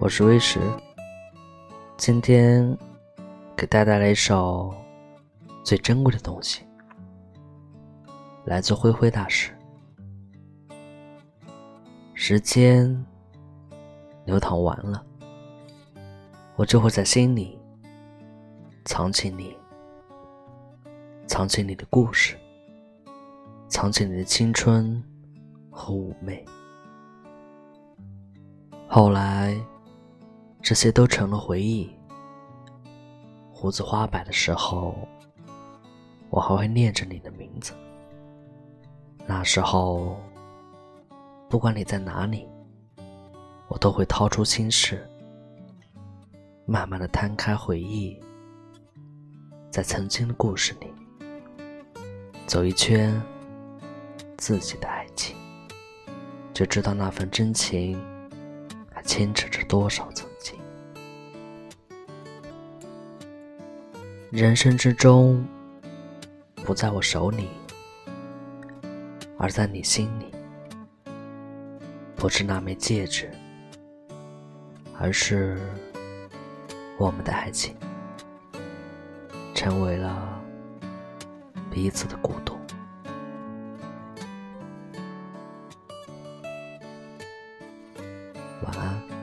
我是微石，今天给大家带来一首最珍贵的东西，来自灰灰大师。时间流淌完了，我就会在心里藏起你，藏起你的故事，藏起你的青春和妩媚。后来，这些都成了回忆。胡子花白的时候，我还会念着你的名字。那时候，不管你在哪里，我都会掏出心事，慢慢的摊开回忆，在曾经的故事里，走一圈自己的爱情，就知道那份真情还。牵扯着多少曾人生之中，不在我手里，而在你心里。不是那枚戒指，而是我们的爱情，成为了彼此的孤独。晚安。